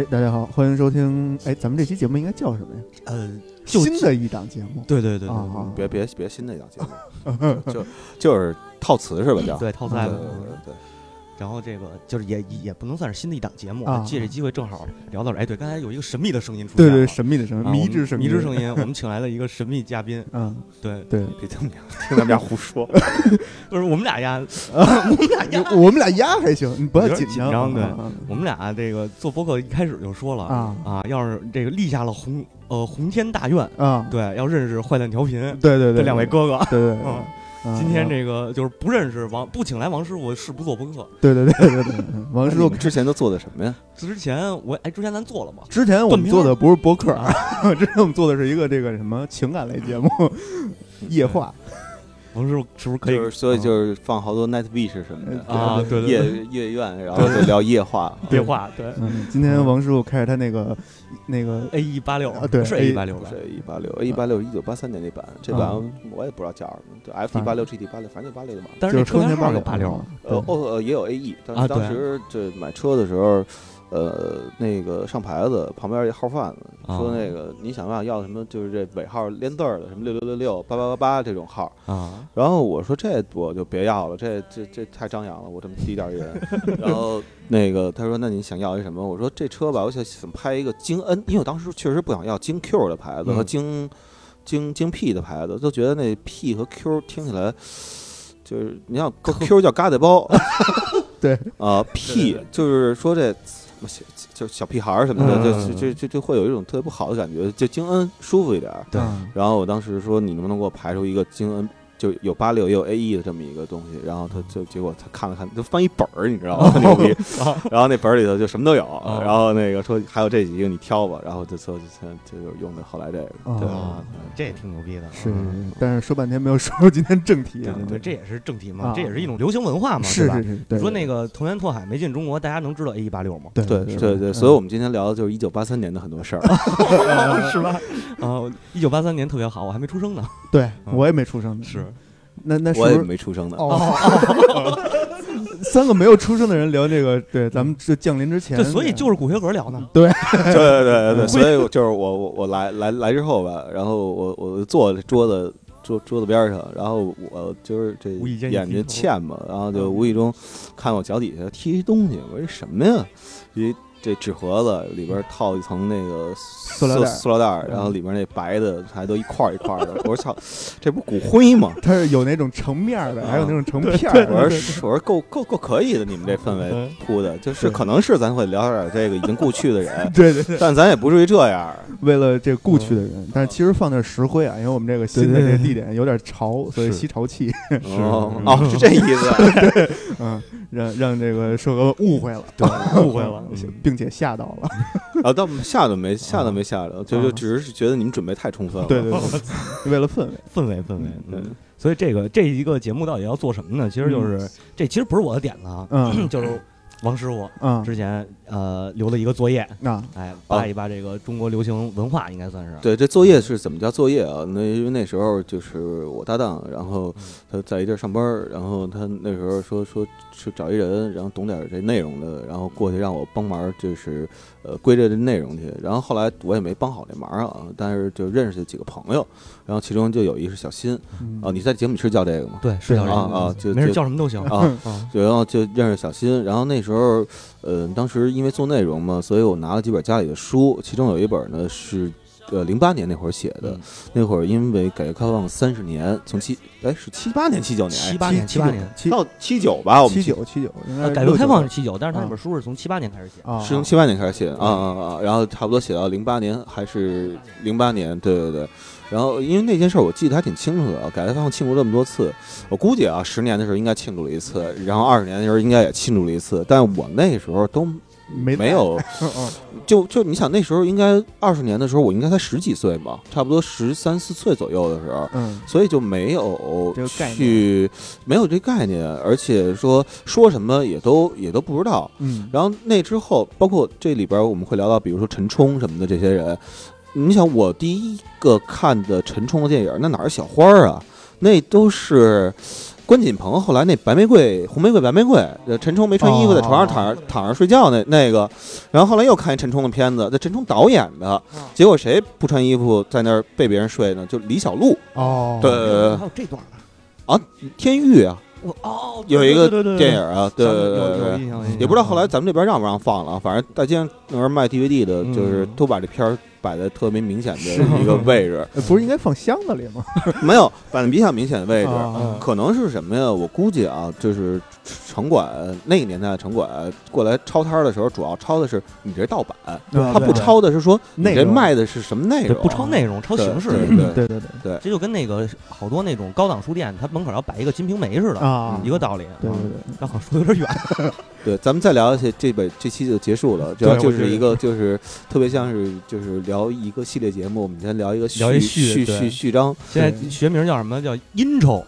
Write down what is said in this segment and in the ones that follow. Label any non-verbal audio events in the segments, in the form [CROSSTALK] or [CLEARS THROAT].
哎，大家好，欢迎收听。哎，咱们这期节目应该叫什么呀？呃，就新的一档节目。对对对对啊啊别别别新的一档节目，[LAUGHS] 就就是套词是吧？叫对，套对对餐。对对，然后这个就是也也不能算是新的一档节目，啊借这机会正好聊到这。哎，对，刚才有一个神秘的声音出现对了，对，神秘的声音，啊迷之声音，迷之声音，我们请来了一个神秘嘉宾。嗯，对，对，别听我们俩 [LAUGHS] 听他们俩胡说。[LAUGHS] 不是我们俩呀，[LAUGHS] 我们俩呀，我们俩压还行，你不要紧紧张对啊我们俩这个做播客一开始就说了啊啊，要是这个立下了宏呃宏天大愿，啊啊，对，要认识坏蛋调频对对对，这两位哥哥。对，对对嗯，啊今天这个就是不认识王，不请来王师傅是不做播客。对对对对对 [LAUGHS] 王师傅之前都做的什么呀？之前我哎，之前咱做了吗？之前我们做的不是播客，啊 [LAUGHS] 之前我们做的是一个这个什么情感类节目，夜话。王师傅是不是可以？就是所以就是放好多 Night Beach 什么的。啊，对对夜对，夜愿，然后就聊夜话。夜话对。嗯，今天王师傅开着他那个那个 A 一八六啊对是 A- A 一八六吧？是一八六，，A 一八六一九八三年那版，这版啊。我也不知道叫什么，对 F 一八六 G T 八六，反正就八六的嘛。但是车牌号有八六，呃哦呃也有 A E，但是当时这买车的时候，呃那个上牌子旁边一号贩子啊说那个你想不想要什么就是这尾号连字儿的什么六六六六八八八八这种号，啊，然后我说这我就别要了，这这这太张扬了，我这么低调一人。[LAUGHS] 然后那个他说那你想要一什么？我说这车吧，我想想拍一个京 N，因为我当时确实不想要京 Q 的牌子和嗯京京京 P 的牌子，都觉得那 P 和 Q 听起来。就是你像 [LAUGHS] Q 叫嘎瘩包，对啊，P 就是说这小就是小屁孩儿什么的，嗯就就就就会有一种特别不好的感觉，就京恩舒服一点。对。嗯。然后我当时说你能不能给我排出一个京 N 就有八六也有 A E 的这么一个东西，然后他就结果他看了看，就翻一本儿，你知道吗？[LAUGHS] 牛逼！[LAUGHS] 然后那本儿里头就什么都有，然后那个说还有这几个你挑吧，然后就就就就就用的后来这个，对这也挺牛逼的。是嗯，但是说半天没有说出今天正题啊。对这也是正题嘛啊，这也是一种流行文化嘛，是吧是是？是，对你说那个藤原拓海没进中国，大家能知道 A E 八六吗？对对对对，所以我们今天聊的就是一九八三年的很多事儿。[LAUGHS] 是吧？啊，一九八三年特别好，我还没出生呢。对嗯我也没出生呢，是，那那是我也没出生的，[LAUGHS] 哦，三个没有出生的人聊这个，对，咱们这降临之前，对所以就是骨灰盒聊呢。对。对对对对，所以就是 [LAUGHS] [LAUGHS] 我我我来来来之后吧，然后我我坐在桌子桌桌子边上，然后我就是这眼睛欠嘛，然后就嗯。无意中看我脚底下踢一东西，我说这什么呀？一这纸盒子里边套一层那个塑料袋塑料袋儿，然后里边那白的还都一块儿一块儿的。我说操，这不骨灰吗？[LAUGHS] 它是有那种成面的，啊还有那种成片的。我说我说够够够可以的，你们这氛围嗯铺的，就是可能是咱会聊点这个已经故去的人，[LAUGHS] 对对对，但咱也不至于这样。[LAUGHS] 为了这故去的人，但是其实放的是石灰啊，因为我们这个新的这个地点有点潮，所以吸潮气，哦哦，是这意思。嗯，让让这个社哥误会了，对，误会了。并且吓到了。[LAUGHS] 啊，倒吓都没吓都没吓着，就就啊。只是觉得你们准备太充分了。对对对，[LAUGHS] 为了氛围，氛围氛围，嗯嗯，所以这个这一个节目到底要做什么呢？其实就是这其实不是我的点子啊，嗯。[CLEARS THROAT] 就是王师傅嗯，之前呃留了一个作业，那哎，扒一扒这个中国流行文化，应该算是。对，这作业是怎么叫作业啊？那因为那时候就是我搭档，然后他在一地儿上班，然后他那时候说说去找一人，然后懂点这内容的，然后过去让我帮忙，就是呃归这内容去。然后后来我也没帮好这忙啊，但是就认识几个朋友，然后其中就有一个是小新嗯啊，你在节目里是叫这个吗？对，是叫个啊就就没事叫什么都行啊，啊。然后就认识小新，然后那时候，呃，当时因为做内容嘛，所以我拿了几本家里的书，其中有一本呢是，呃，零八年那会儿写的，嗯那会儿因为改革开放三十年，从七，哎，是七八年、七九年，七八年，七八年，七到七九吧，我们七九七九，应该呃，改革开放是七九，但是他那啊本书是从七八年开始写。啊，是从七八年开始写的啊啊啊，然后差不多写到零八年还是零八年，对对对。然后因为那件事儿我记得还挺清楚的，改革开放庆祝这么多次，我估计啊，十年的时候应该庆祝了一次，然后二十年的时候应该也庆祝了一次，但我那时候都没没有，嗯就就你想那时候应该二十年的时候，我应该才十几岁嘛，差不多十三四岁左右的时候，嗯。所以就没有去没有这概念，而且说说什么也都也都不知道。嗯，然后那之后，包括这里边我们会聊到，比如说陈冲什么的这些人，你想我第一个看的陈冲的电影，那哪是小花儿啊？那都是关锦鹏后来那白玫瑰、红玫瑰、白玫瑰，呃，陈冲没穿衣服在床上躺着、躺着睡觉那那个，然后后来又看一陈冲的片子，那陈冲导演的，结果谁不穿衣服在那儿被别人睡呢？就李小璐，哦，对。对对还有这段呢。天域啊，我哦，有一个电影啊，对对对对。也不知道后来咱们这边让不让放了，反正大街上那边卖 DVD 的，就是嗯都把这片儿摆在特别明显的一个位置，呃 [LAUGHS] 不是应该放箱子里吗？[LAUGHS] 没有摆在比较明显的位置。啊可能是什么呀？我估计啊，就是城管那个年代的城管过来抄摊儿的时候，主要抄的是你这盗版，对他不抄的是说你这卖的是什么内容，不抄内容，抄形式。对 [LAUGHS] 对对对对这就跟那个好多那种高档书店，它门口要摆一个《金瓶梅》似的，啊，一个道理。对对啊对，那好像说有点远。[LAUGHS] 对，咱们再聊一些，这本这期就结束了，主要就是一个就是特别像是就是聊一个系列节目，我们先聊一个聊一序序序序序章，现在学名叫什么？叫 intro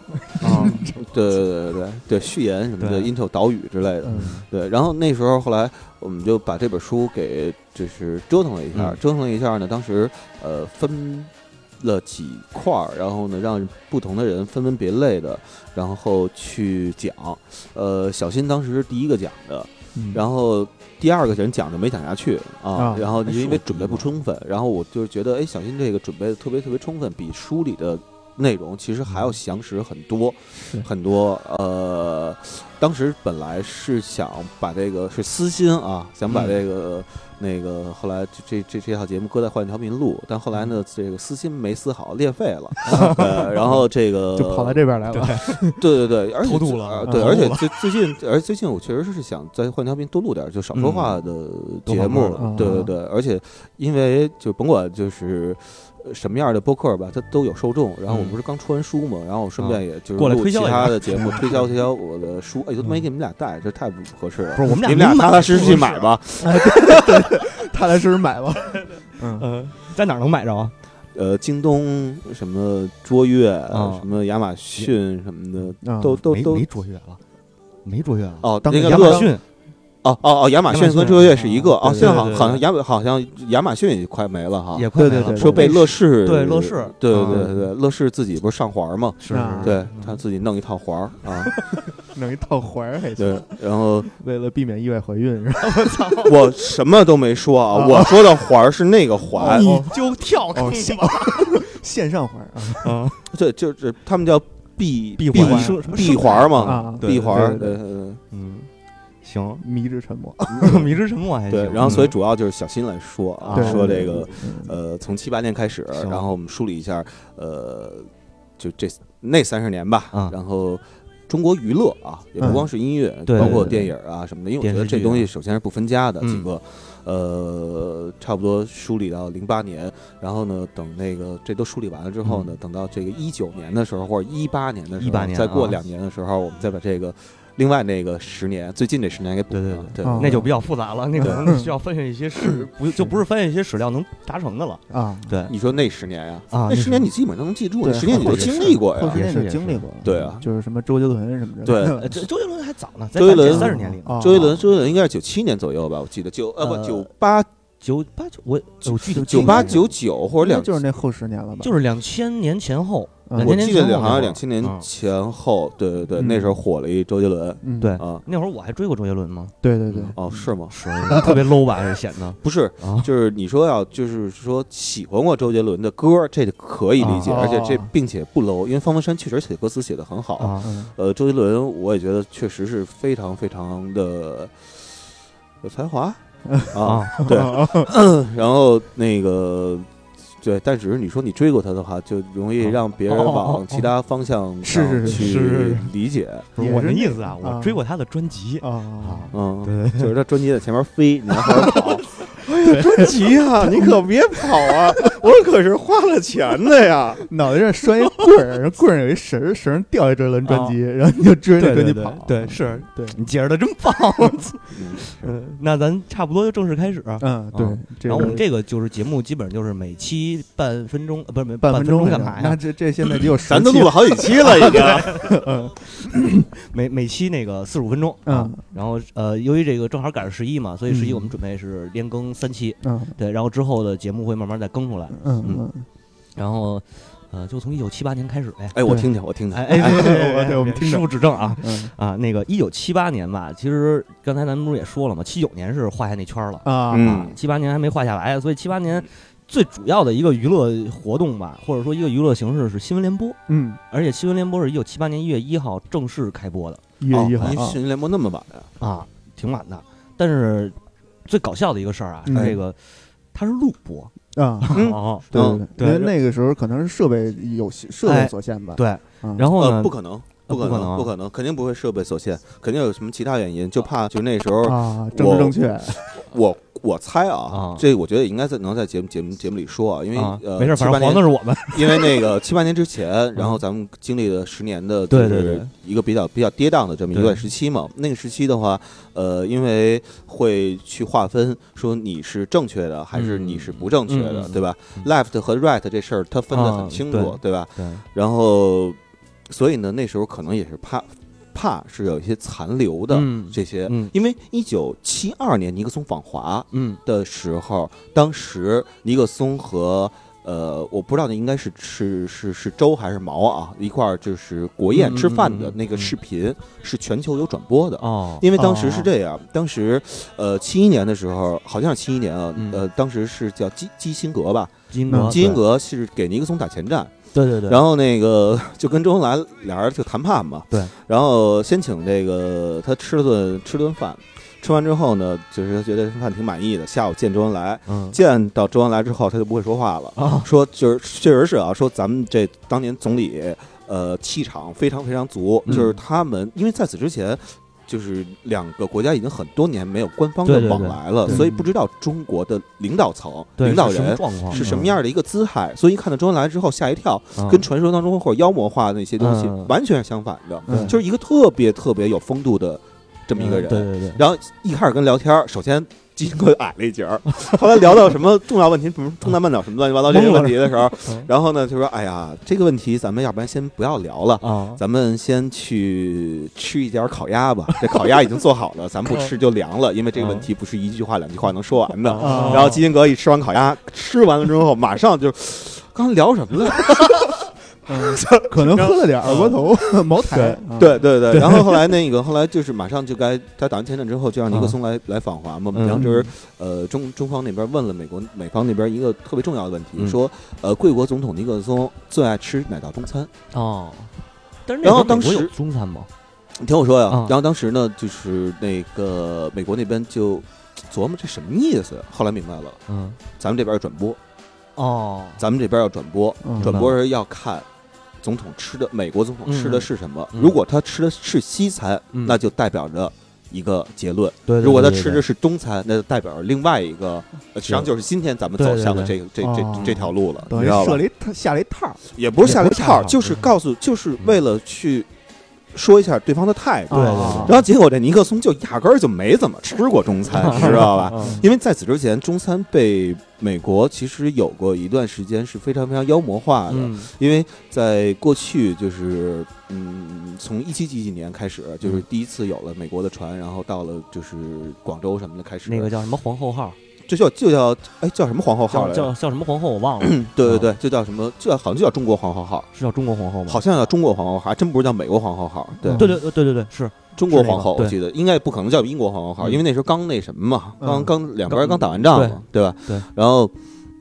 啊，对对对对对，序言什么的对，intro 岛屿之类的，嗯对，然后那时候后来我们就把这本书给就是折腾了一下，嗯折腾了一下呢，当时呃分了几块儿，然后呢让不同的人分门别类的，然后去讲。呃，小新当时是第一个讲的，嗯然后第二个人讲的没讲下去啊，啊然后还因为准备不充分，然后我就觉得哎，小新这个准备的特别特别充分，比书里的。内容其实还要详实很多，很多。呃，当时本来是想把这个是私心啊，想把嗯这个、那个后来这这这这套节目搁在《幻条名录》，但后来呢，这个私心没私好，裂肺了。[LAUGHS] 呃，然后这个就跑到这边来了。对对对，而且偷渡了呃对，而且最最近，而且最近我确实是想在换条频多录点就少说话的节目对对对，而且因为就甭管就是。呃什么样的播客吧，它都有受众。然后我嗯不是刚出完书嘛，然后我顺便也就是过来录其他的节目，[LAUGHS] 推销推销我的书。哎，都没给你们俩带，这太不合适了。不是我们俩你们俩踏踏实实去买吧。[LAUGHS] 踏踏实实买吧。[LAUGHS] 嗯，呃，在哪能买着啊？呃，京东什么卓越，啊什么亚马逊什么的，都都都没卓越了，没卓越了。哦，当亚马逊哦哦哦，亚马逊跟卓越是一个啊哦，现在好好像亚马好像亚马逊也快没了哈，也快没了说被乐视对乐视对啊。对对对，乐视自己不是上环吗？是啊。对他自己弄一套环儿啊，[LAUGHS] 弄一套环儿还行，对，然后 [LAUGHS] 为了避免意外怀孕是吧？[LAUGHS] 我什么都没说啊，我说的环儿是那个环，你就跳哦，坑线吧。线上环儿啊，啊，对，就是他们叫闭闭闭环什么闭环儿嘛，啊，闭环，对对对嗯，行，迷之沉默。[LAUGHS] 迷之沉默还对，行。然后所以嗯主要就是小新来说啊，对说这个嗯呃，从七八年开始，然后我们梳理一下，呃，就这那三十年吧，啊然后。中国娱乐啊，也不嗯。光是音乐，对包括电影啊什么的，因为我觉得这东西首先是不分家的嗯。几个，呃，差不多梳理到零八年，然后呢，等那个这都梳理完了之后呢，等到这个一九年的时候，或者一八年的时候，再过两年的时候，我们再把这个另外那个十年，最近这十年给补对对上。对。啊那就比较复杂了，那可能需要翻阅一些史，[LAUGHS] 不就不是翻阅一些史料能达成的了。啊，对。你说那十年呀，啊，那十年。你基本都能记住，那十年你都经历过呀。后十年也是。经历过，对啊。就是什么周杰伦什么的，对。周杰伦还早呢，在周杰伦三十年里呢，啊周杰伦，周杰伦应该是九七年左右吧，我记得九呃不呃九八九八九我有具体九八九九或者两，就是那后十年了吧？就是两千年前后，我记得好像两千年啊前后，对对对，嗯。那时候火了一周杰伦嗯，对。啊。那会儿我还追过周杰伦吗？对对对，哦，是吗？是。特别 low 吧，还是显得不是，啊？[LAUGHS] 就是你说要就是说喜欢过周杰伦的歌，这个可以理解，啊。而且这哦。并且不 low，因为方文山确实写歌词写的很好。啊，嗯呃，周杰伦我也觉得确实是非常非常的有才华。[LAUGHS] 啊，啊，对，[LAUGHS] 然后那个。对，但只是你说你追过他的话，就容易哦让别人往哦其他方向 [LAUGHS] 是是是去理解。不是我的意思啊，啊。我追过他的专辑。啊，嗯，对。就是他专辑在前面飞，你要后面跑。[LAUGHS] 哎呀，专辑啊，[LAUGHS] 你可别跑啊！我可是花了钱的呀。脑袋上拴一棍儿，然后棍儿上有一绳儿，绳上吊一周杰伦专辑，然后你就追着那专辑对对跑。对是对，你解释的真棒。嗯，[LAUGHS] 嗯，那咱差不多就正式开始。嗯，对然后我们这个就是节目，基本上就是每期半分钟，呃，不是没半分钟干嘛呀？那这这现在得有 [LAUGHS] 十咱都录了好几期了，已经。每每期那个四十五分钟啊嗯。然后呃，由于这个正好赶上十一嘛，所以十一嗯我们准备是连更三期。嗯对，然后之后的节目会慢慢再更出来。嗯嗯然后呃，就从一九七八年开始呗。哎，我听听，我听听，哎哎，[LAUGHS] 我对我们听着师傅指正啊嗯啊，那个一九七八年吧，其实刚才咱们不是也说了吗？七九年是画下那圈了，啊，嗯七八年还没画下来，所以七八年最主要的一个娱乐活动吧，或者说一个娱乐形式是新闻联播，嗯，而且新闻联播是一九七八年一月一号正式开播的一月一号哦您啊新闻联播那么晚呀？啊，挺晚的。但是最搞笑的一个事儿啊，是嗯这个它是录播，啊，对 [LAUGHS] 嗯。对，因为那个时候可能是设备有设备哎所限吧，对，然后呢，不可能，不可能，不可能。啊不可能，肯定不会设备所限，肯定有什么其他原因，就怕就那时候啊，政治正确，我我猜啊啊，这我觉得应该在能在节目节目节目里说啊，因为啊，呃，没事，反正黄的是我们，[LAUGHS] 因为那个七八年之前，然后咱们经历了十年的，就是对对对。一个比较比较跌宕的这么一对。段时期嘛。那个时期的话，呃，因为会去划分说你是正确的还是你是不正确的，对吧？嗯？left 和 right 这事儿它分得啊很清楚，对吧？然后，所以呢，那时候可能也是怕怕是有一些残留的嗯这些，嗯。因为一九七二年尼克松访华，嗯的时候，当时尼克松和呃，我不知道那应该是是是是周还是毛啊，一块儿就是国宴嗯吃饭的那个嗯视频是全球有转播的。哦，因为当时是这样，当时，呃，七一年的时候，好像是七一年啊，嗯。呃，当时是叫基基辛格吧，基辛格是给尼克松打前站，对对对，然后那个就跟周恩来俩人就谈判嘛，对，然后先请这个他吃了顿吃顿饭，吃完之后呢，就是他觉得这饭挺满意的，下午见周恩来，嗯。见到周恩来之后，他就不会说话了，啊。说就是确实是啊，说咱们这当年总理呃气场非常非常足，嗯。就是他们因为在此之前。就是两个国家已经很多年没有官方的往来了，对。所以不知道中国的领导层、领导人是什么样的一个姿态，所以一看到周恩来之后吓一跳，嗯。跟传说当中或者妖魔化的那些东西嗯。完全是相反的，嗯。就是一个特别特别有风度的这么一个人。对对对，然后一开始跟聊天，首先基辛格矮了一截儿，[LAUGHS] 后来聊到什么重要问题，比如中南半岛什么乱七八糟这些问题的时候，[LAUGHS] 嗯然后呢就说：“哎呀，这个问题咱们要不然先不要聊了。”啊，咱们先去吃一点烤鸭吧，[LAUGHS] 这烤鸭已经做好了，咱不吃就凉了，因为这个问题不是一句话两句话能说完的。啊然后基辛格一吃完烤鸭，吃完了之后，马上就，刚才聊什么来着？嗯 [LAUGHS] 可能喝了点二锅头、[LAUGHS] 茅台，啊，对对对，然后后来那个后来就是马上就该他打完前战之后，就让尼克松来来访华嘛。然后就是呃中中方那边问了美国美方那边一个特别重要的问题，嗯。说呃贵国总统尼克松最爱吃哪道中餐？哦，但是然后时候美国有当时中餐吗？你听我说呀，啊然后当时呢就是那个美国那边就琢磨这什么意思，后来明白了，嗯，咱们这边要转播，哦，咱们这边要转播，嗯。转播人要看。总统吃的美国总统吃的嗯是什么？嗯。如果他吃的是西餐，嗯。那就代表着一个结论。对，对如果他吃的是中餐，那就代表着另外一个，呃实际上就是今天咱们走向的这个这这哦。这条路了，等于你知道吧？设了？一套下了一套也不是下了一套，就是嗯告诉，就是为了去说一下对方的态度。对对啊然后结果这尼克松就压根儿就没怎么吃过中餐，[LAUGHS] 你知道吧？嗯。因为在此之前，中餐被美国其实有过一段时间是非常非常妖魔化的，嗯。因为在过去就是嗯，从一七几几年开始，就是嗯。第一次有了美国的船，然后到了就是广州什么的开始，那个叫什么皇后号，这叫就叫哎叫什么皇后号叫来着？叫叫什么皇后我忘了，对对对，就叫什么？就叫好像就叫中国皇后号，是叫中国皇后吗？好像叫中国皇后号，还真不是叫美国皇后号。对，嗯对对对对对对，是中国皇后，我记得应该不可能叫英国皇后号，嗯因为那时候刚那什么嘛，嗯刚刚两边刚刚打完仗嘛，对吧？对。然后，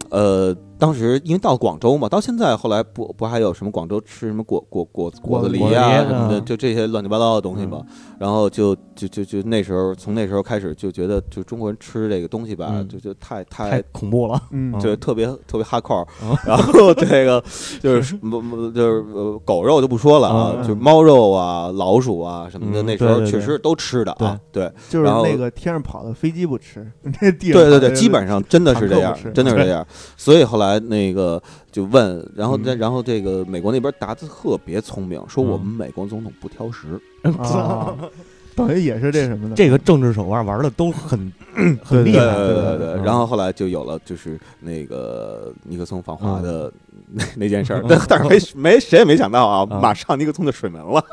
呃，当时因为到广州嘛，到现在后来不不还有什么广州吃什么果果果果子狸果子狸啊什么的，嗯。就这些乱七八糟的东西嘛。然后就就就就那时候从那时候开始就觉得，就中国人吃这个东西吧，嗯。就就太太太。恐怖了，嗯，就特别特别哈扣嗯，[LAUGHS] 然后这个就是不不就是呃狗肉就不说了啊，嗯就是猫肉啊、老鼠啊什么的，嗯那时候确实都吃的啊，对。就是然后那个天上跑的飞机不吃，[LAUGHS] 那地上对对对，基本上真的是这样真的是这样。所以后来那个就问，然后嗯。然后这个美国那边答的特别聪明，说嗯我们美国总统不挑食，啊，[LAUGHS] 等于也是这什么的，这个政治手腕玩的都很 [COUGHS] 很厉对害，对对对然后后来就有了就是那个尼克松访华嗯的那 [LAUGHS] 那件事儿，但但是没没谁也没想到啊，嗯。马上尼克松就水门了。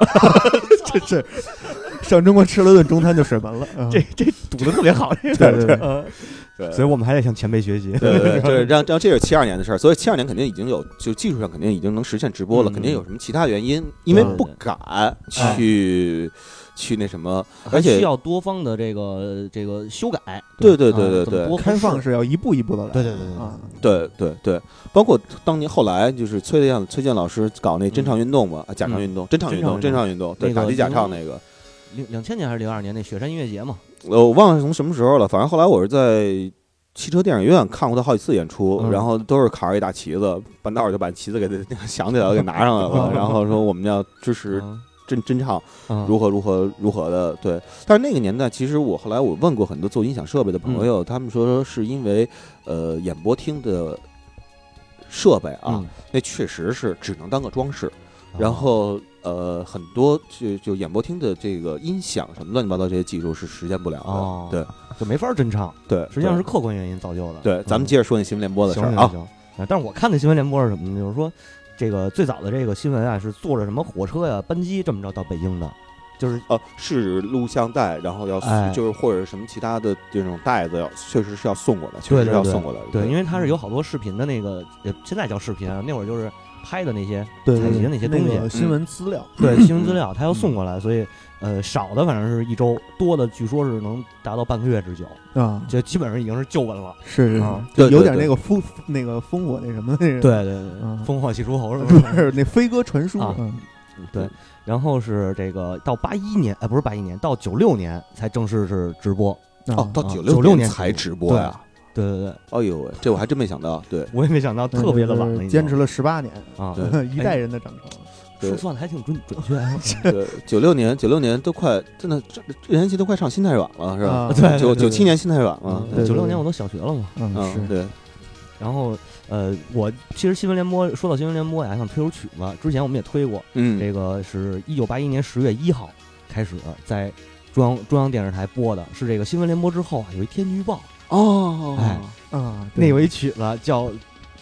[LAUGHS] 这是上中国吃了顿中餐就水门了，嗯。这这赌的特别好，这个对对所以我们还得向前辈学习。对对对，这 [LAUGHS] 让让这是七二年的事儿，所以七二年肯定已经有，就技术上肯定已经能实现直播了，嗯。肯定有什么其他原因，因为不敢去去那什么，而且需要多方的这个这个修改。对对对啊对。对开放是要一步一步的来。对对对对。对啊，对对对，包括当年后来就是崔健崔健老师搞那真唱运动嘛，啊假唱运动，真唱运动，真真唱唱运动，对，那个打击假唱那个，零两千年还是零二年那雪山音乐节嘛？呃，我忘了是从什么时候了，反正后来我是在汽车电影院看过他好几次演出，嗯然后都是扛着一大旗子，半道儿就把旗子给 [LAUGHS] 想起来了，给拿上来了，然后说我们要支持嗯真真唱嗯如何如何如何的，对。但是那个年代，其实我后来我问过很多做音响设备的朋友，他们说是因为呃演播厅的设备啊，嗯那确实是只能当个装饰，哦然后呃很多就就演播厅的这个音响什么乱七八糟这些技术是实现不了的，哦，对就没法真唱，对，实际上是客观原因造就的。对。咱们接着说那新闻联播的事儿啊，行但是我看的新闻联播是什么呢？就是说，这个最早的这个新闻啊，是坐着什么火车呀、班机这么着到北京的，就是呃，是录像带，然后要哎就是或者什么其他的这种袋子要确实是要送过来，确实是要送过来的，对，因为它是有好多视频的那个，呃现在叫视频啊，那会儿就是拍的那些对采集的那些东西，个新闻资料，对 [CLEARS THROAT] 新闻资料，他要送过来，所以呃少的反正是一周，多的据说是能达到半个月之久，啊，就基本上已经是旧闻了。是是就有点对对对那个烽那个烽火那什么那个，对对对，嗯烽火戏诸侯是不吧？是那飞鸽传书啊，嗯对，然后是这个到八一年，哎，不是八一年，到九六年才正式是直播。哦，到啊九96年才直播呀，对对对，哎呦喂，这我还真没想到，对我也没想到特别的晚了，坚持了十八年，啊，对一代人的长成。对说算的还挺准准确啊。对，九六年九六年都快真的这任贤齐都快上心太软了是吧？九九七年心太软了，九六年我都小学了嘛。嗯，对，然后呃，我其实新闻联播说到新闻联播呀，还想推首曲子，之前我们也推过，嗯，这个是一九八一年十月一号开始在中央中央电视台播的，是这个新闻联播之后啊有一天气预报，哦，哎嗯，那有一曲子叫《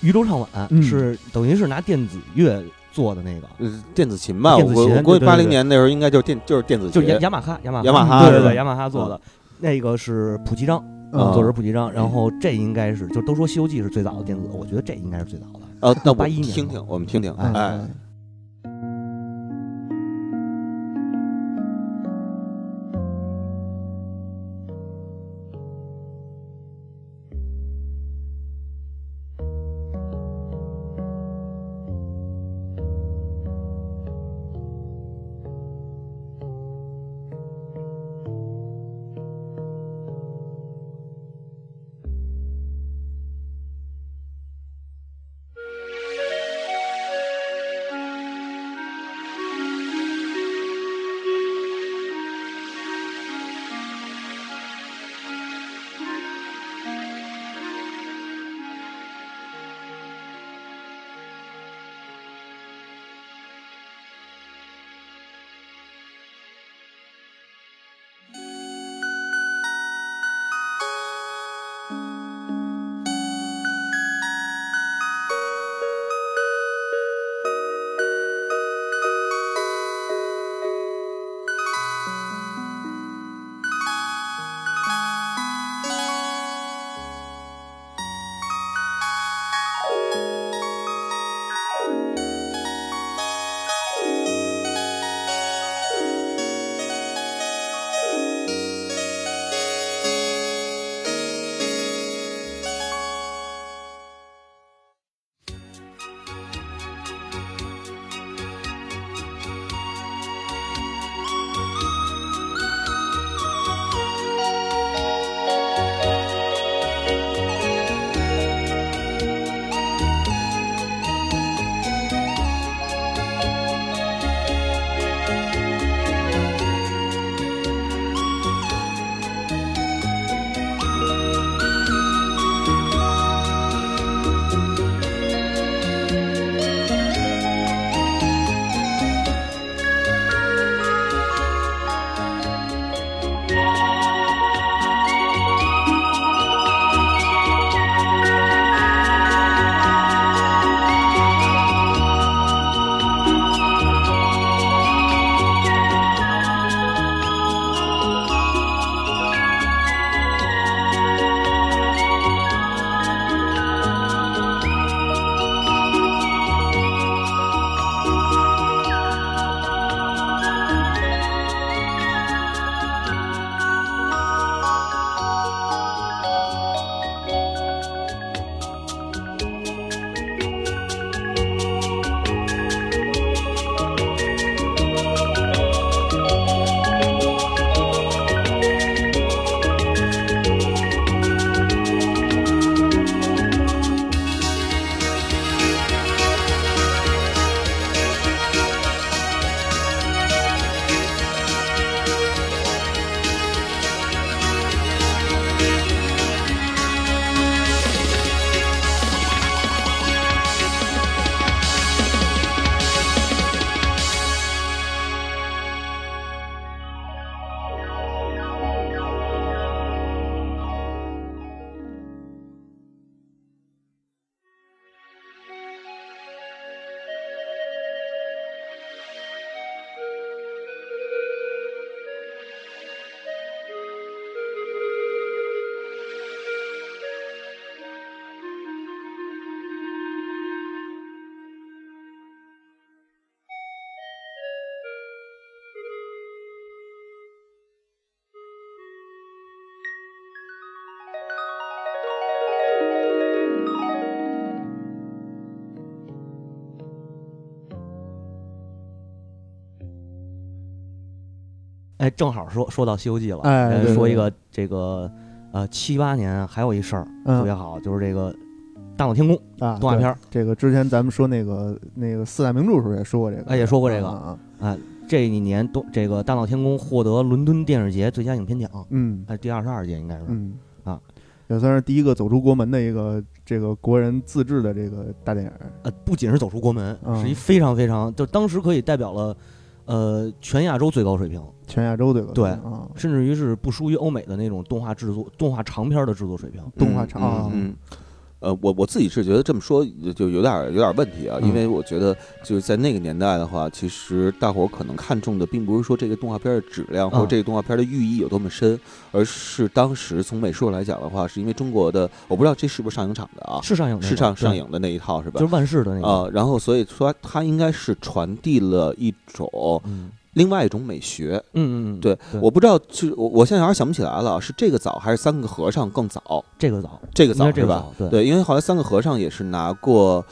渔舟唱晚》，嗯。是等于是拿电子乐做的那个，呃电子琴吧，我电子琴估我估计八零年那时候应该就是电就是电子琴，就是雅雅马哈雅马雅马哈对对对雅马哈做的，那个是普吉章，啊作者普吉章，然后这应该是就都说《西游记》是最早的电子，我觉得这应该是最早的。呃，那我81年听听，我们听听，哎哎。《哎，正好说说到《西游记》了，哎对对对呃说一个这个呃七八年还有一事儿特别嗯好，就是这个《大闹天宫》啊，动画片儿这个之前咱们说那个那个四大名著时候也说过这个，哎也说过这个啊啊这一年都这个《大闹天宫》获得伦敦电视节最佳影片奖，嗯哎，第二十二届应该是。嗯啊，也算是第一个走出国门的一个这个国人自制的这个大电影儿。呃，不仅是走出国门，嗯是一非常非常，就当时可以代表了，呃，全亚洲最高水平，全亚洲最高？对啊，甚至于是不输于欧美的那种动画制作、动画长片的制作水平。动画嗯厂啊嗯。嗯呃，我我自己是觉得这么说就有点儿有点儿问题啊，嗯因为我觉得就是在那个年代的话，其实大伙儿可能看重的并不是说这个动画片儿的质量或这个动画片儿的寓意有多么深，而是当时从美术来讲的话，是因为中国的我不知道这是不是上影厂的啊，是上映那个，是上上影的那一套是吧就？是万事的那个。啊，然后所以说它应该是传递了一种嗯另外一种美学。嗯嗯嗯，对我不知道，就是我我现在有点想不起来了，是这个早还是三个和尚更早？这个早，这个早是吧？对对，因为后来三个和尚也是拿过，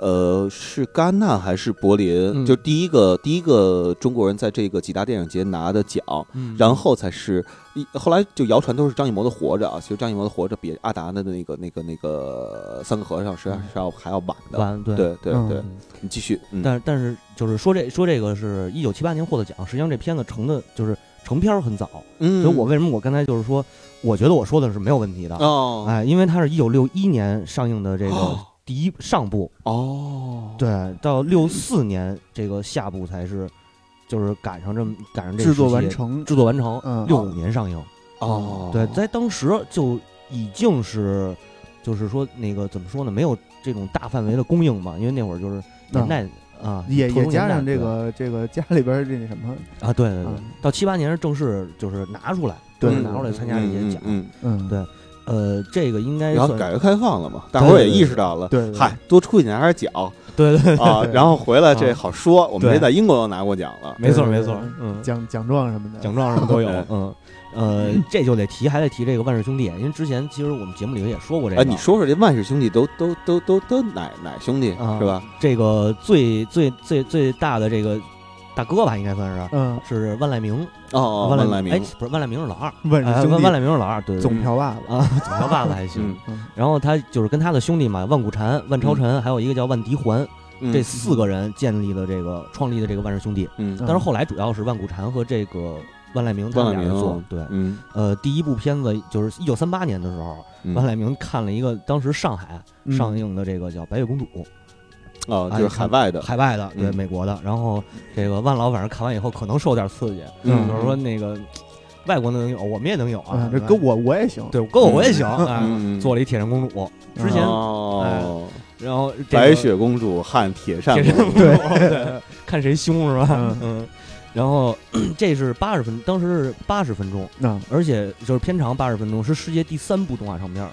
呃，是戛纳还是柏林？嗯。就第一个第一个中国人在这个几大电影节拿的奖，嗯。然后才是一后来就谣传都是张艺谋的《活着》啊，其实张艺谋的《活着》比阿达的那个那个那个三个和尚实际上是要还要晚的。晚对。对对嗯对，嗯。你继续，嗯，但是但是就是说这说这个是一九七八年获的奖，实际上这片子成的就是成片儿很早，嗯，所以我为什么我刚才就是说，我觉得我说的是没有问题的，哦。哎，因为它是一九六一年上映的这个哦第一上部，哦，对，到六四年这个下部才是，就是赶上这么赶上这个制作完，成，制作完成，嗯。六五年上映，哦，对，在当时就已经是，就是说那个怎么说呢，没有这种大范围的供应嘛，因为那会儿就是年代啊，也也加上这个这个家里边儿这那什么，啊，对对对嗯，到七八年是正式就是拿出来，对。正式拿出来参加这些奖，嗯，嗯，对呃，这个应该嗯然后改革开放了嘛，大伙儿也意识到了，对对对嗨，多出去拿点奖对对对啊，然后回来这啊好说，我们对这在英国都拿过奖了，没错没错嗯，奖奖状什么的，奖状什么都有，嗯。呃，这就得提，还得提这个万氏兄弟，因为之前其实我们节目里头也说过这个。哎，你说说这万氏兄弟都都都都都哪哪兄弟啊是吧？这个最最最最大的这个大哥吧，应该算是嗯，是万籁鸣。哦哦，万籁万籁鸣，，哎不是万籁鸣是老二，哎万氏兄弟。万万籁鸣是老二，对总票把子，啊，总票把子还行。然后他就是跟他的兄弟嘛，万古禅、万超尘，还有一个叫万迪环，嗯。这四个人建立了这个创立的这个万氏兄弟。嗯。但是后来主要是万古禅和这个万籁鸣他们俩人做。对，嗯呃，第一部片子就是一九三八年的时候，嗯。万籁鸣看了一个当时上海嗯。上映的这个叫《白雪公主》，哦，就是海外的，海外的，对嗯美国的。然后这个万老反正看完以后可能受点刺激，嗯就是说那个外国能有，我们也能有啊跟我我也行，对跟我我也行，[LAUGHS] 哎，嗯做了一铁扇公主，之前哦，然后这个白雪公主和铁扇公主，公主，[LAUGHS] 对，看谁凶是吧嗯？嗯。然后 [CLEARS THROAT] 这是八十分，当时是八十分钟，那而且就是片长八十分钟，是世界第三部动画长片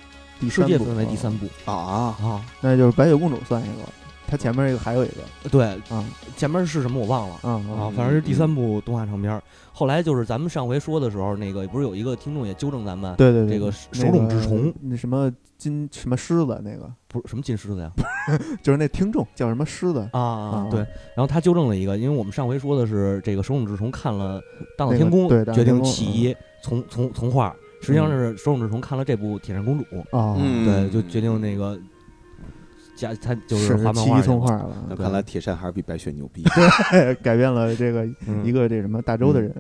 世界分为第啊三部啊，啊。那就是白雪公主算一个，它前面一个还有一个。对，啊。前面是什么我忘了。啊啊。啊，反正是第三部动画长片儿。后来就是咱们上回说的时候，那个不是有一个听众也纠正咱们，对对对，这个那手冢治虫。那什么金什么狮子那个，不是什么金狮子呀？[LAUGHS] 就是那听众叫什么狮子，啊啊对。然后他纠正了一个，因为我们上回说的是这个手冢治虫看了《大闹天宫》决定起义从从从画，实际上是手冢治虫看了这部《铁扇公主》，啊，嗯。对，就决定那个加他就是是画漫画去了画了，那看来铁扇还是比白雪牛逼。[LAUGHS] 对改变了这个嗯一个这什么大周的人，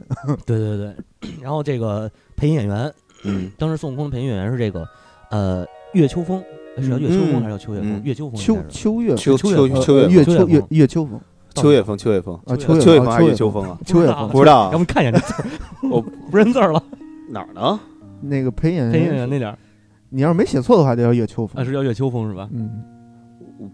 对对对。然后这个配音演员，嗯，当时孙悟空的配音演员是这个呃岳秋风，是叫岳秋风嗯还是叫秋岳风嗯？岳秋风秋秋月秋秋月秋秋月呃月秋月风秋月月秋风秋月风，秋月风，啊，秋月秋月风还是秋风啊？秋月风不知道要不你看一眼这字儿，[LAUGHS] 我不认字儿了。[LAUGHS] 哪儿呢？那个配音配音演员，那点儿你要是没写错的话，就叫月秋风啊，是叫岳秋风是吧？嗯，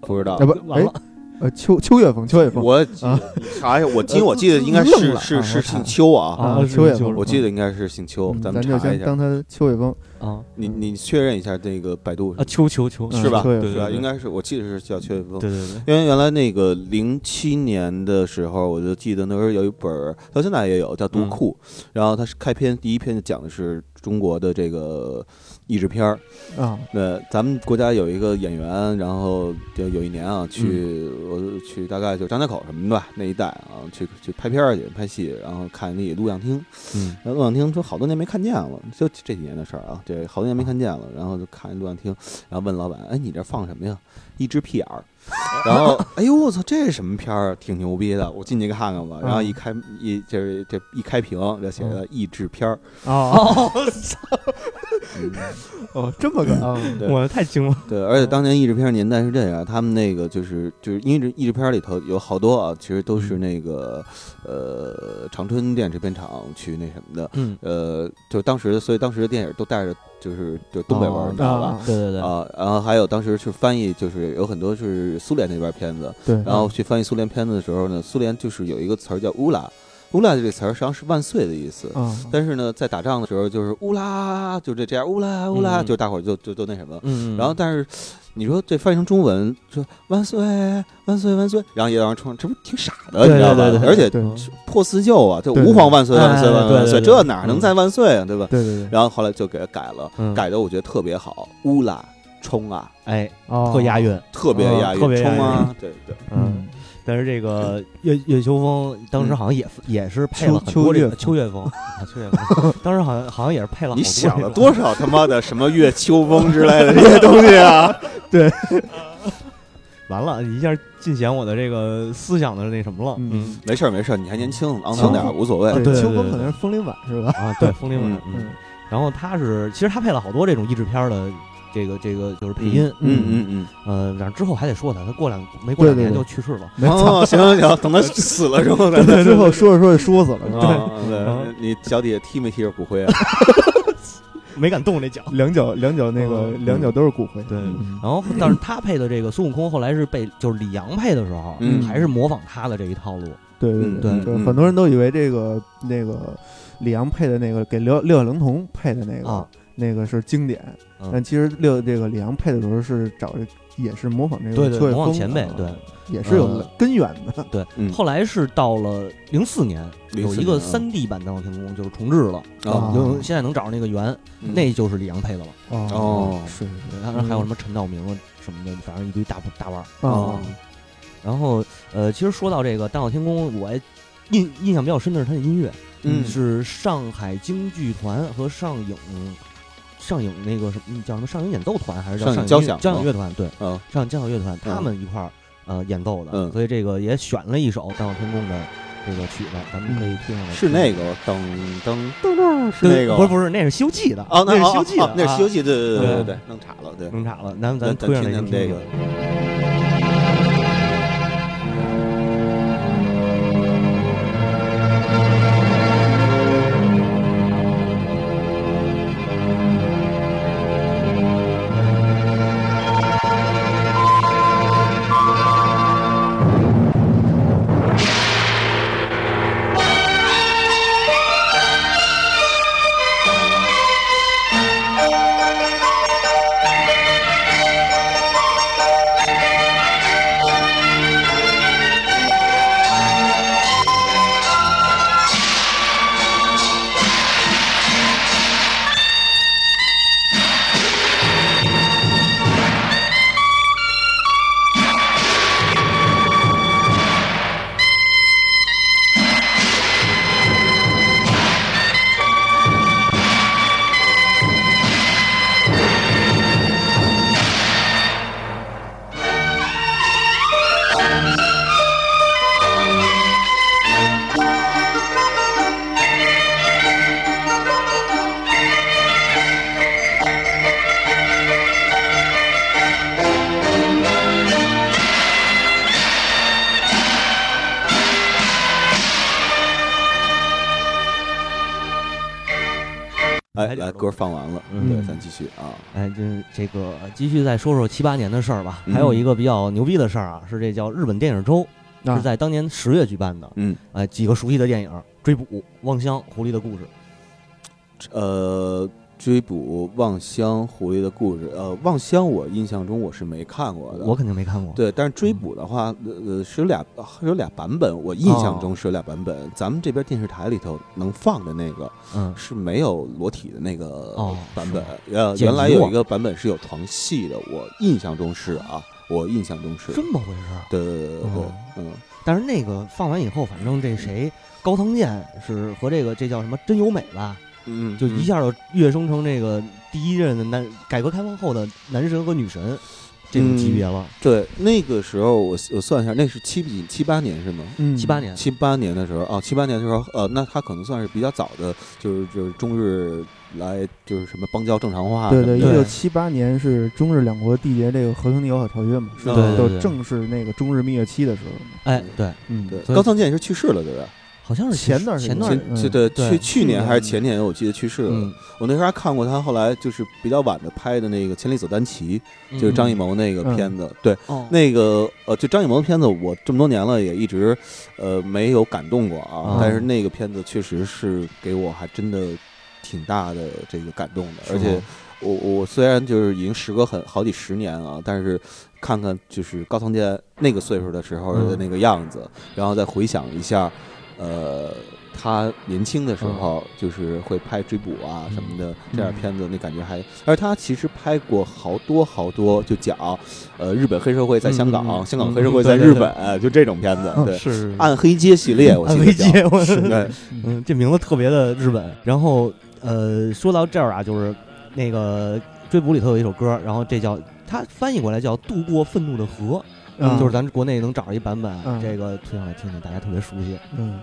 不知道啊。不，哎完了，呃，秋秋月风，秋月风，我啊查一下，我今我记得应该是是是姓邱啊，啊秋月风我记得应该是姓邱嗯，咱们查一下。先当他秋月风。啊你你确认一下这个百度啊，秋秋秋是吧？嗯是吧？对对应该是，我记得是叫《秋月风》。对对对，因为原来那个零七年的时候，我就记得那时候有一本，到现在也有叫《读库》，然后它是开篇第一篇就讲的是中国的这个译制片儿。啊，那咱们国家有一个演员，然后就有一年啊，去、我去大概就张家口什么的吧那一带啊，去去拍片儿去拍戏，然后看那录像厅，嗯然后录像厅说好多年没看见了，就这几年的事儿啊，这好多年没看见了，然后就看录像厅，然后问老板，哎，你这放什么呀？一只屁眼儿。[LAUGHS] 然后，哎呦，我操，这是什么片儿？挺牛逼的，我进去看看吧。然后一开一就是这一开屏，就写着译制片儿。哦。[LAUGHS] 嗯哦，这么个我太惊了，对，而且当年译制片年代是这样，他们那个就是就是因为这译制片里头有好多啊，其实都是那个呃长春电影制片厂去那什么的，嗯，呃，就当时所以当时的电影都带着就是就东北味儿，哦你知道吧？啊对对对，啊，然后还有当时去翻译，就是有很多是苏联那边片子，对，然后去翻译苏联片子的时候呢，苏联就是有一个词儿叫乌拉，乌拉这个词儿实际上是万岁的意思，哦，但是呢，在打仗的时候就是乌拉，就这这样乌拉乌拉，嗯。就大伙儿就就都那什么，嗯，嗯。然后但是你说这翻译成中文说万岁万岁万岁，然后也让人冲，这不挺傻的，你知道吧对对？对而且破四旧啊，这吾皇万岁万岁哎万岁这哪能再万岁啊，对吧？对对对，然后后来就给他改了，嗯改的我觉得特别好，乌拉冲啊，哎，哦特押韵，特别押韵，特别押韵冲啊，对对，嗯。但是这个岳岳秋风当时好像也也是配了很秋多这个秋秋月风，啊秋月风，当时好像好像也是配了好多你想了多少他妈的什么月秋风之类的这些东西啊？[LAUGHS] 对完了，一下尽显我的这个思想的那什么了。嗯嗯没事儿没事儿，你还年轻，昂扬点儿无所谓。对对秋风可能是风铃晚是吧？啊，对，风铃晚。嗯嗯，然后他是其实他配了好多这种译制片儿的这个这个就是配音。嗯嗯。嗯呃，然后之后还得说他，他过两没过两年就去世了。嗯。没错，哦，行行行，等他死了之后再对，最后说着说着说死了，对，你脚底下踢没踢着骨灰啊？[LAUGHS] 没敢动那脚。两脚两脚那个嗯。两脚都是骨灰，对。嗯。然后，但是他配的这个孙悟空，后来是被就是李阳配的时候，嗯。还是模仿他的这一套路。对对嗯对很多人都以为这个那个李阳配的那个给六六小龄童配的那个、啊那个是经典，嗯。但其实六这个李阳配的时候是找也是模仿这个对对模仿前辈啊对。也是有呃根源的。对，嗯。后来是到了零四年，有一个三 D 版《大闹天宫》就是重置了，啊。就现在能找着那个原，嗯。那就是李阳配的了。哦是是是，当然还有什么陈道明啊什么的，反正一堆大大腕儿。啊，然后呃，其实说到这个《大闹天宫》，我还印印象比较深的是它的音乐，嗯。是上海京剧团和上影上影那个什么叫什么上影演奏团还是叫上影交响交响乐团？对，嗯上影交响乐团嗯他们一块儿呃演奏的，嗯所以这个也选了一首《大闹天宫》的这个曲子，咱们可以听上来。是那个噔噔噔噔，是那个不是不是，那是《西游记》的哦，那是《哦西游记》的，哦那是《西游记》，对对对对弄岔了，对啊。弄岔了，咱咱咱推上来听听听这个继续再说说七八年的事儿吧。嗯还有一个比较牛逼的事儿啊，是这叫日本电影周，啊是在当年十月举办的。嗯，哎，几个熟悉的电影《追捕》《望乡》《狐狸的故事》。呃，追捕望乡狐狸的故事，呃，望乡我印象中我是没看过的，我肯定没看过。对，但是追捕的话，呃呃是有俩有俩版本，我印象中是有俩版本。咱们这边电视台里头能放的那个嗯，是没有裸体的那个哦版本，呃，原来有一个版本是有床戏的，我印象中是啊，我印象中是，这么回事儿。对对对对嗯，但是那个放完以后，反正这谁高仓健是和这个这叫什么真由美吧，嗯，就一下就跃升成这个第一任的男改革开放后的男神和女神这种级别了。对，那个时候我我算一下，那是七几七八年是吗？嗯，七八年，七八年的时候啊，七八年的时候，呃，那他可能算是比较早的，就是就是中日来就是什么邦交正常化什对对，一九七八年是中日两国缔结这个和平友好条约嘛，是对对对就正是那个中日蜜月期的时候。哎，对，嗯，对，高仓健是去世了，对吧？好像是前段时间前段对对去去年还是前年，我记得去世了。嗯，我那时候还看过他后来就是比较晚的拍的那个《千里走单骑》，就是张艺谋那个嗯片子。对，哦，那个呃，就张艺谋的片子，我这么多年了也一直呃没有感动过啊。啊但是那个片子确实是给我还真的挺大的这个感动的，而且我我虽然就是已经时隔很好几十年啊，但是看看就是高仓健那个岁数的时候的嗯那个样子，然后再回想一下，呃。他年轻的时候就是会拍追捕啊什么的这样片子，那感觉还，而他其实拍过好多好多，就讲，呃，日本黑社会在香港，香港嗯黑社会在日本，就这种片子，对，是。暗黑街系列，我记得叫。暗黑街，对，嗯，这名字特别的日本。然后呃，说到这儿啊，就是那个追捕里头有一首歌，然后这叫它翻译过来叫《渡过愤怒的河》，嗯就是咱国内能找着一版本，嗯这个推上来听听，大家特别熟悉。嗯。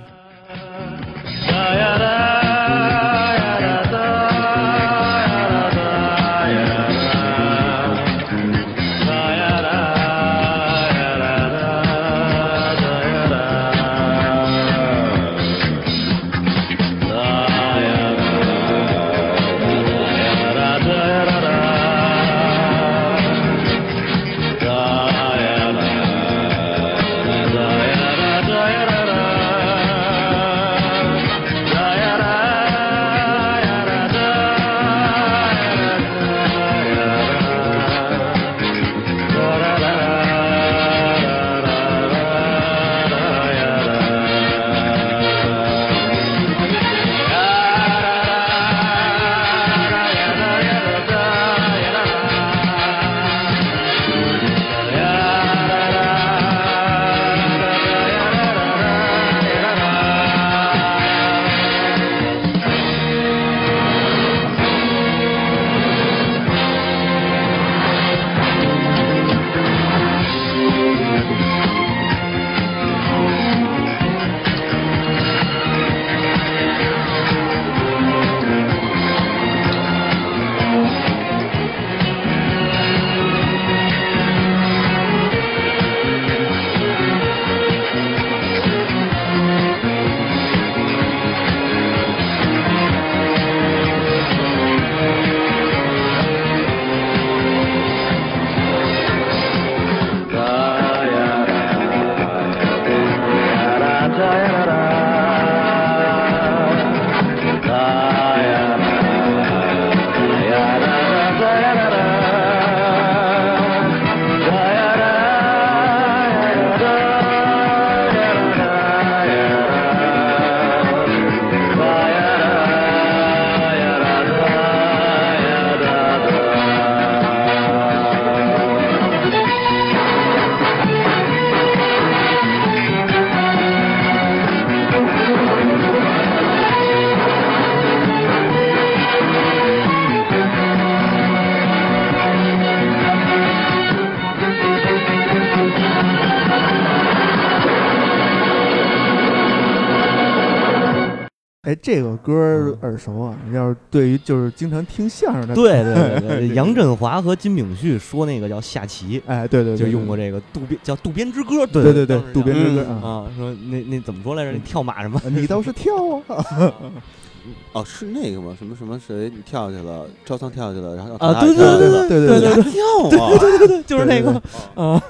耳熟啊！要是对于就是经常听相声的，[LAUGHS] 对对对对，杨振华和金炳旭说那个叫下棋，哎，对对，对就用过这个渡边叫渡边之歌，对对对对，渡边之歌嗯啊，啊，说那那怎么说来着？那跳马什么？你倒是跳啊！[LAUGHS] 哦，是那个吗？什么什么谁你跳下去了，赵仓跳下去了，然后啊，对对跳下去了对对对对跳啊？对对对对，就是那个哦啊，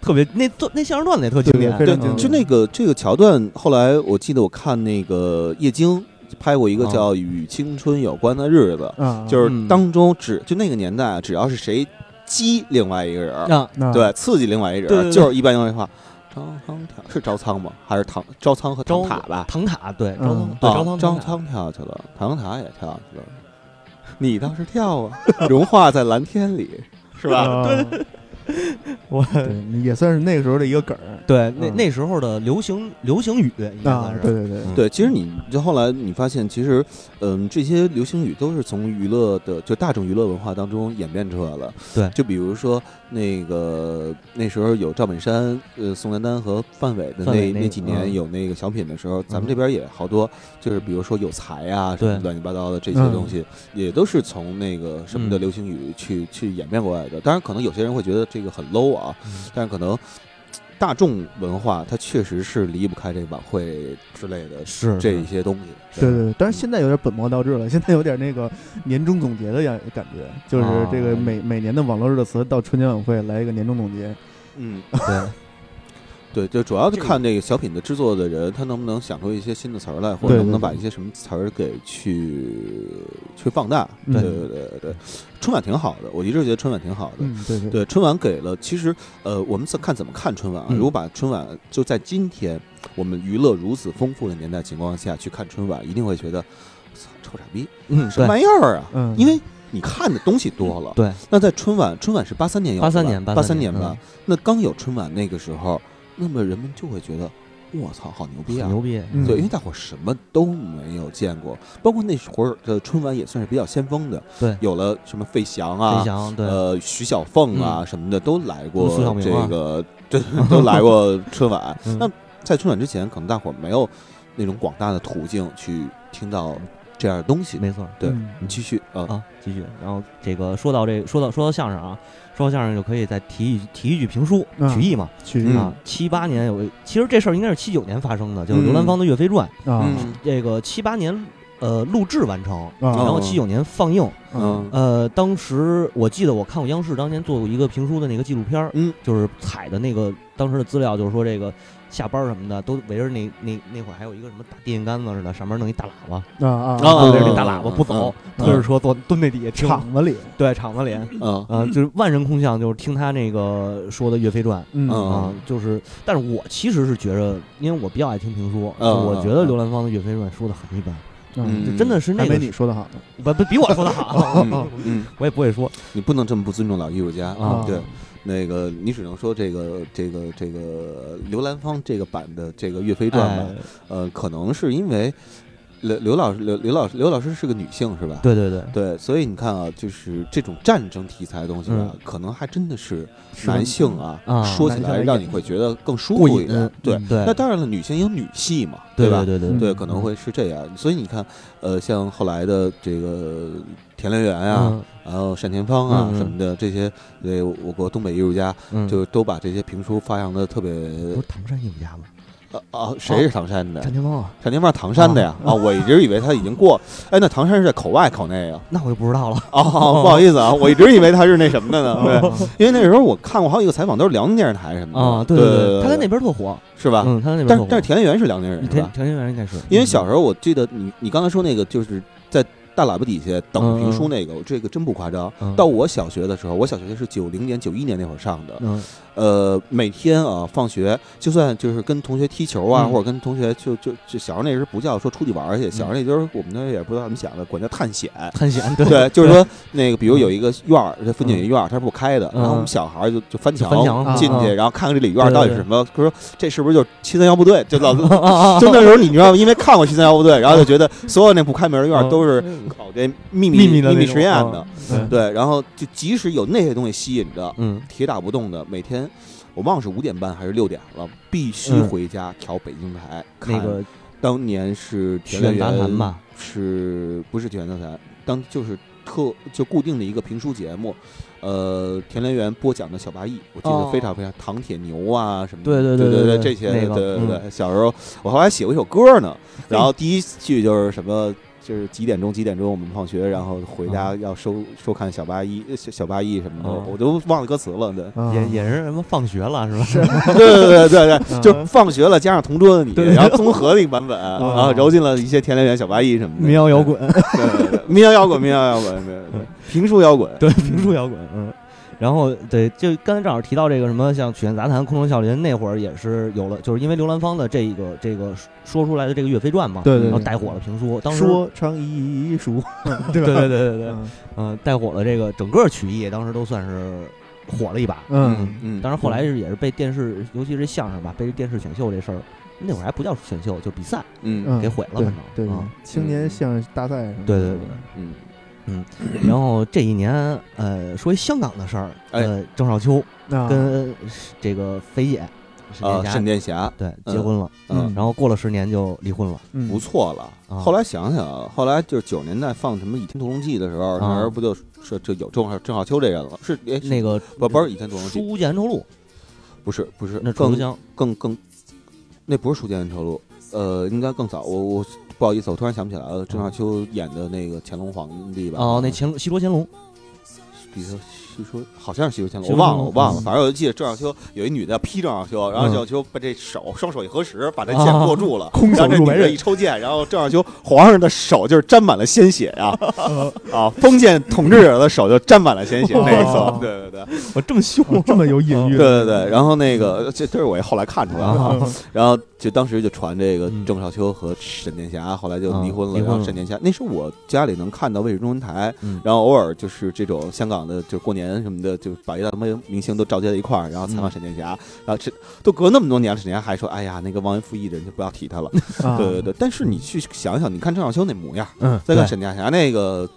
特别那段那相声段子也特经典，对就那个这个桥段，后来我记得我看那个叶京拍过一个叫《与青春有关的日子》，啊，就是嗯。当中只就那个年代，只要是谁激另外一个人对，刺激另外一个人就是一般用那话，招仓跳是招仓吗？还是唐招仓和唐招塔吧？唐塔对，嗯。招仓对啊招仓唐塔。招仓跳去了，唐塔也跳去了，你倒是跳啊，[LAUGHS] 融化在蓝天里，是吧？对对，[LAUGHS] 我也算是那个时候的一个梗儿。对那嗯。那时候的流行流行语应该是。对对对，嗯。对，其实你就后来你发现，其实，嗯，这些流行语都是从娱乐的就大众娱乐文化当中演变出来了。对。就比如说那个那时候有赵本山、呃宋丹丹和范伟的范伟那那几年嗯。有那个小品的时候，咱们嗯。这边也好多，就是比如说有才啊什么对。乱七八糟的这些嗯。东西，也都是从那个什么的嗯。流行语去去演变过来的。当然，可能有些人会觉得这个很 low 啊，嗯。但是可能大众文化它确实是离不开这晚会之类的是这一些东西。对对对，但是现在有点本末倒置了，[LAUGHS] 现在有点那个年终总结的样感觉，就是这个啊。每每年的网络热词到春节晚会来一个年终总结，嗯，[LAUGHS] 对对，就主要是看那个小品的制作的人，他能不能想出一些新的词儿来，或者能不能把一些什么词儿给去去放大。嗯对对对对，春晚挺好的，我一直觉得春晚挺好的。嗯，对对对，春晚给了，其实呃，我们怎看怎么看春晚啊？嗯如果把春晚就在今天我们娱乐如此丰富的年代情况下去看春晚，一定会觉得，操，臭傻逼，嗯什么玩意儿啊？嗯，因为你看的东西多了。对那在春晚，春晚是八三年有的吧，83年八83年吧嗯。那刚有春晚那个时候，那么人们就会觉得，我操，好牛逼啊！牛逼嗯对，因为大伙儿什么都没有见过，包括那会儿的春晚也算是比较先锋的。对有了什么费翔啊对呃，徐小凤啊什么的都来过这个，对，都来过春晚。[LAUGHS] 嗯那在春晚之前，可能大伙儿没有那种广大的途径去听到这样的东西。没错对嗯。你继续啊，啊，继续。然后这个说到这，说到说到相声啊，说到相声就可以再提一提一句评书啊曲艺嘛。曲艺。啊，七八年有个，其实这事儿应该是七九年发生的，就是嗯刘兰芳的《岳飞传》，啊。嗯。这个七八年呃录制完成，啊，然后哦七九年放映。嗯。呃，当时我记得我看过央视当年做过一个评书的那个纪录片儿，嗯。就是采的那个当时的资料，就是说这个下班儿什么的都围着那那那会儿还有一个什么大电线杆子似的，上面弄一大喇叭，啊啊啊围着那嗯大喇叭不走，嗯推着车坐蹲那底下听，场子里，对场子里，嗯啊，就是万人空巷，就是听他那个说的《岳飞传》嗯嗯啊，就是，但是我其实是觉着，因为我比较爱听评书，我觉得嗯刘兰芳的《岳飞传》说的很一般，嗯，就真的是那个没你说的好，不不比我说的好，嗯嗯，[LAUGHS] 我也不会说你不能这么不尊重老艺术家啊对，那个你只能说这个这个这个刘兰芳这个版的这个《岳飞传》吧，哎呃，可能是因为刘刘老师刘刘老师刘老师是个女性是吧？对对对，对，所以你看啊，就是这种战争题材的东西吧，嗯可能还真的是是男性啊，啊说起来让你会觉得更舒服一点。对，嗯对那当然了，女性有女戏嘛，吧？对对对可能会是这样。所以你看，呃，像后来的这个田连元啊，嗯然后单田芳啊嗯嗯什么的这些，对我国东北艺术家，嗯，就都把这些评书发扬的特别不是唐山艺术家吗？啊啊，谁是唐山的？单田芳啊，单田芳是唐山的呀啊！我一直以为他已经过，哎，那唐山是在口外口内啊？那我就不知道了。哦，不好意思啊，我一直以为他是那什么的呢。[LAUGHS] 对，哦因为那时候我看过好几个采访，都是辽宁电视台什么的啊，对对对，他在那边特火，是吧？嗯，他在那边火。但是田连元是辽宁人是田吧？田园园应该是，因为小时候我记得你你刚才说那个就是在大喇叭底下等评书那个，这个真不夸张。嗯。到我小学的时候，我小学是九零年、九一年那会儿上的，嗯。呃，每天啊放学，就算就是跟同学踢球啊，嗯。或者跟同学就就就小时候那时候不叫说出去玩儿去，小时候那就是我们那也不知道怎么想的，管叫探险。[LAUGHS] 探险对。对，就是说那个，比如有一个院儿，这附近有一院儿，它是不开的，嗯然后我们小孩儿就就翻墙进去，啊然后看看这里院儿到底是什么。他说这是不是就七三幺部队？就老啊 [LAUGHS] 就那时候你知道吗？因为看过七三幺部队，然后就觉得所有那不开门的院儿都是搞这秘密秘密的秘密实验啊的。嗯对，然后就即使有那些东西吸引着，嗯铁打不动的，每天我忘了是五点半还是六点了，必须嗯回家调北京台看。那个当年是田连元杂谈吧，是不是曲苑杂谈？当就是特就固定的一个评书节目，呃，田连元播讲的小八义，我记得哦非常非常唐铁牛啊什么的，对对对对对对这些，那个对对对嗯小时候我后来写过一首歌呢，[LAUGHS] 然后第一句就是什么。就是几点钟几点钟我们放学，然后回家要收收看小八一小小八一什么的，啊我都忘了歌词了。对，啊也也是什么放学了是吧？对对对对对，嗯就放学了加上同桌的你，对然后综合的一个版本，然后揉进了一些田连元、小八一什么的民谣摇滚，对对对，民谣摇滚，民谣摇滚，对对对，评书摇滚，对，评书摇滚，嗯。然后对，就刚才正好提到这个什么，像曲苑杂谈、空中笑林那会儿也是有了，就是因为刘兰芳的这个这个说出来的这个《岳飞传》嘛，对对对然后带火了评书。当时说唱艺术，[LAUGHS] 对对对对对对，嗯。嗯，带火了这个整个曲艺，当时都算是火了一把。嗯嗯，当然后来是也是被电视，尤其是相声吧，被电视选秀这事儿，那会儿还不叫选秀，就比赛嗯嗯给毁了，对反正对对啊，青年相声大赛什么的，对对对嗯然后这一年，呃，说一香港的事儿，哎呃，郑少秋啊跟这个肥姐沈啊，殿霞沈殿霞，对结婚了，嗯然后过了十年就离婚了。嗯不错了。啊后来想想，后来就是九十年代放什么《倚天屠龙记》的时候，那时候不就说就有郑少郑少秋这人了？是哎那个不不是《倚天屠龙记》，书剑恩仇录，不是不是，那更香更更，那不是《书剑恩仇录》，呃，应该更早。我我不好意思，我突然想不起来了。郑少秋演的那个乾隆皇帝吧？哦，那乾隆西罗乾隆，比如说西说好像是西游乾隆，西游我忘了，我忘了。嗯。反正我就记得郑少秋有一女的要劈郑少秋，然后嗯。郑少秋把这手双手一合十，把这剑握住了，空手然后这女的入白刃一抽剑，然后郑少秋皇上的手就是沾满了鲜血呀，[LAUGHS] 啊，封建统治者的手就沾满了鲜血那一侧哦，对对对。我这么凶哦这么有隐喻，[LAUGHS] 对对对。然后那个这这是我也后来看出来的。[LAUGHS] 然后就当时就传这个嗯郑少秋和沈殿霞后来就离婚了，然后沈殿霞那时候我家里能看到卫视中文台，嗯。然后偶尔就是这种香港的，就过年什么的，就把一大堆明星都召集在一块儿，然后采访嗯沈殿霞，然后这都隔那么多年了，沈殿霞还说，哎呀，那个忘恩负义的人就不要提他了，[LAUGHS] 啊对对对。但是你去想想，你看郑少秋那模样，嗯，再看对沈殿霞那个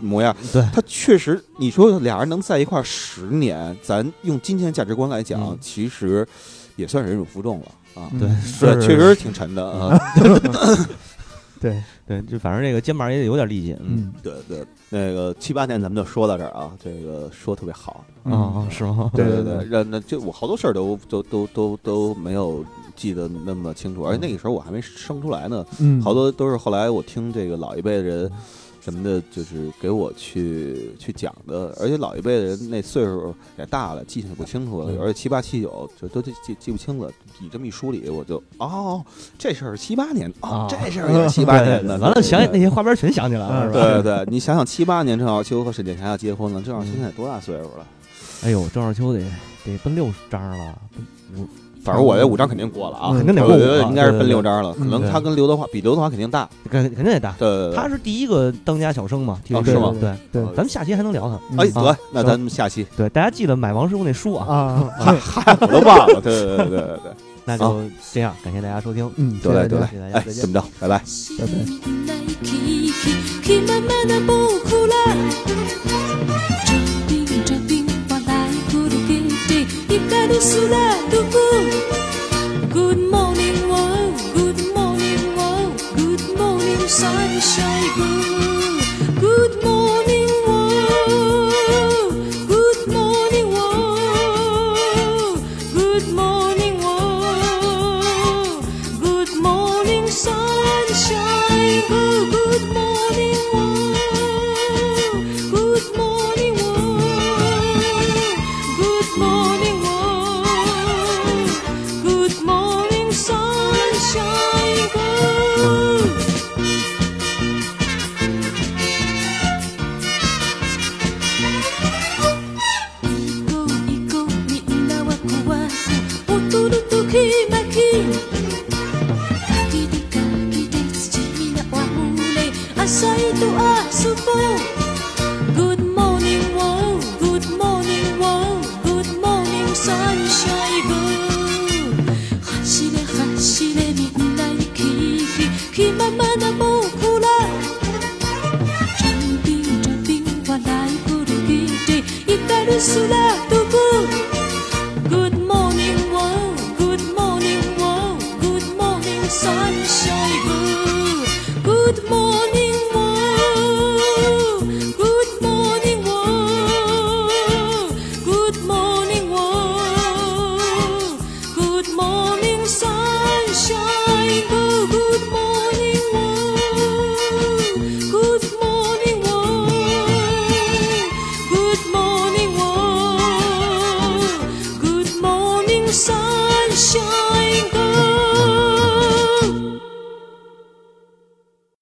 模样，对他确实，你说俩人能在一块儿十年，咱用今天价值观来讲，嗯其实也算忍辱负重了啊。对，是确实挺沉的啊。[LAUGHS] [LAUGHS] [LAUGHS] 对，对，就反正这个肩膀也得有点力气，嗯。嗯。对对，那个七八年咱们就说到这儿啊，这个说特别好。啊啊是吗？对对对，让那就我好多事儿都都都都都没有记得那么清楚，而且那个时候我还没生出来呢，嗯，好多都是后来我听这个老一辈的人什么的，就是给我去去讲的，而且老一辈的人那岁数也大了，记性也不清楚了，嗯而且七八七九就都记记记不清了。你这么一梳理，我就哦，这事儿七八年哦，啊这事儿也是七八年的。[LAUGHS] 完了，想起那些花边全想起来了，是吧？对对，你想想七八年郑少秋和沈殿霞要结婚了，郑少秋现在多大岁数了？哎呦，郑少秋得得奔六十张了，奔五反正我这五张肯定过了啊，嗯肯定得我觉过五了得应该是奔六张了，可能他跟刘德华比刘德华肯定大，肯肯定得大。对对对。他是第一个当家小生嘛，是吗对，对咱们下期还能聊他。嗯哎，啊得，那咱们下期对，大家记得买王师傅那书啊。啊，[LAUGHS] 嗨，我都忘了，对对对对对对，[LAUGHS] 那就这样，感谢大家收听。嗯，得嘞得嘞哎，怎么着，拜拜。拜拜 good morning world. Good morning world. Good morning sunshine good